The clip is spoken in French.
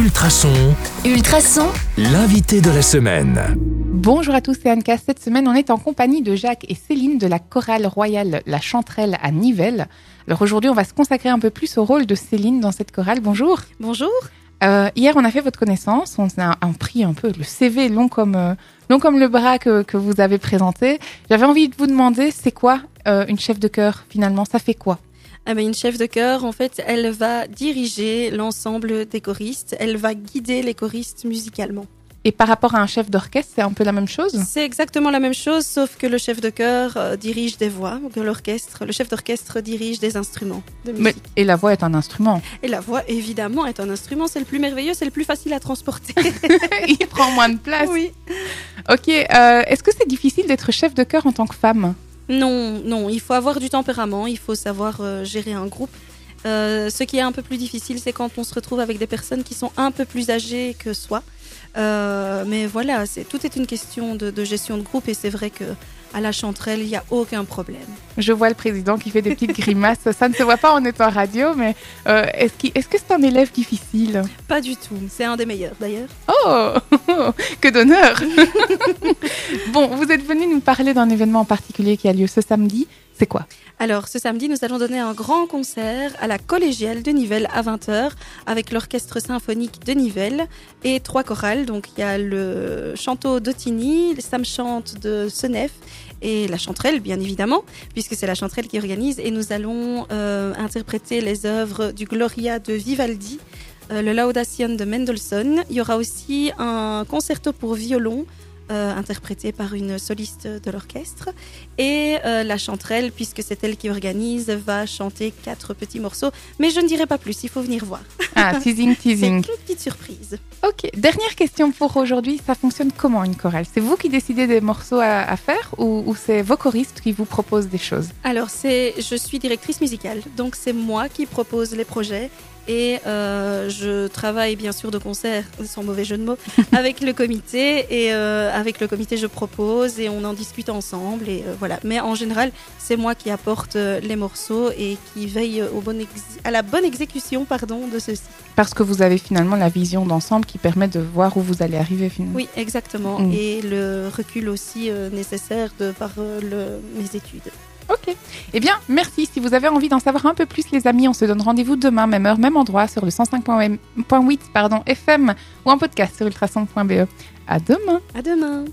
Ultrason, Ultrason, l'invité de la semaine. Bonjour à tous, c'est Anka. Cette semaine, on est en compagnie de Jacques et Céline de la chorale royale La Chanterelle à Nivelles. Alors aujourd'hui, on va se consacrer un peu plus au rôle de Céline dans cette chorale. Bonjour. Bonjour. Euh, hier, on a fait votre connaissance. On a un prix un peu le CV long comme euh, long comme le bras que, que vous avez présenté. J'avais envie de vous demander, c'est quoi euh, une chef de chœur finalement? Ça fait quoi? Ah ben, une chef de chœur, en fait, elle va diriger l'ensemble des choristes. Elle va guider les choristes musicalement. Et par rapport à un chef d'orchestre, c'est un peu la même chose? C'est exactement la même chose, sauf que le chef de chœur euh, dirige des voix, que l'orchestre, le chef d'orchestre dirige des instruments de musique. Mais- Et la voix est un instrument. Et la voix, évidemment, est un instrument. C'est le plus merveilleux, c'est le plus facile à transporter. Il prend moins de place. oui. Ok. euh, Est-ce que c'est difficile d'être chef de chœur en tant que femme? Non, non, il faut avoir du tempérament, il faut savoir euh, gérer un groupe. Euh, ce qui est un peu plus difficile, c'est quand on se retrouve avec des personnes qui sont un peu plus âgées que soi. Euh, mais voilà, c'est tout est une question de, de gestion de groupe et c'est vrai que à la chanterelle, il n'y a aucun problème. Je vois le président qui fait des petites grimaces. Ça ne se voit pas en étant radio, mais euh, est-ce qu'il- est-ce que c'est un élève difficile? Pas du tout. C'est un des meilleurs d'ailleurs. Oh, que d'honneur Bon, vous êtes venu nous parler d'un événement en particulier qui a lieu ce samedi. C'est quoi? Alors, ce samedi, nous allons donner un grand concert à la collégiale de Nivelles à 20h avec l'orchestre symphonique de Nivelles et trois Donc, il y a le chanteau d'Otigny, le Sam Chante de Senef et la chanterelle, bien évidemment, puisque c'est la chanterelle qui organise. Et nous allons euh, interpréter les œuvres du Gloria de Vivaldi, euh, le Laudation de Mendelssohn. Il y aura aussi un concerto pour violon. Euh, interprété par une soliste de l'orchestre. Et euh, la chanterelle, puisque c'est elle qui organise, va chanter quatre petits morceaux. Mais je ne dirai pas plus, il faut venir voir. Ah, teasing, C'est teasing. une petite surprise. Ok, dernière question pour aujourd'hui. Ça fonctionne comment une chorale? C'est vous qui décidez des morceaux à, à faire ou, ou c'est vos choristes qui vous proposent des choses? Alors, c'est, je suis directrice musicale, donc c'est moi qui propose les projets. Et euh, je travaille bien sûr de concert, sans mauvais jeu de mots, avec le comité. Et euh, avec le comité, je propose et on en discute ensemble. Et euh, voilà. Mais en général, c'est moi qui apporte les morceaux et qui veille au bon ex- à la bonne exécution pardon, de ceux-ci. Parce que vous avez finalement la vision d'ensemble qui permet de voir où vous allez arriver finalement. Oui, exactement. Mm. Et le recul aussi euh, nécessaire de par euh, le- mes études. Ok. Eh bien, merci. Si vous avez envie d'en savoir un peu plus, les amis, on se donne rendez-vous demain, même heure, même endroit, sur le 105.8 pardon, FM ou en podcast sur ultrason.be. À demain. À demain.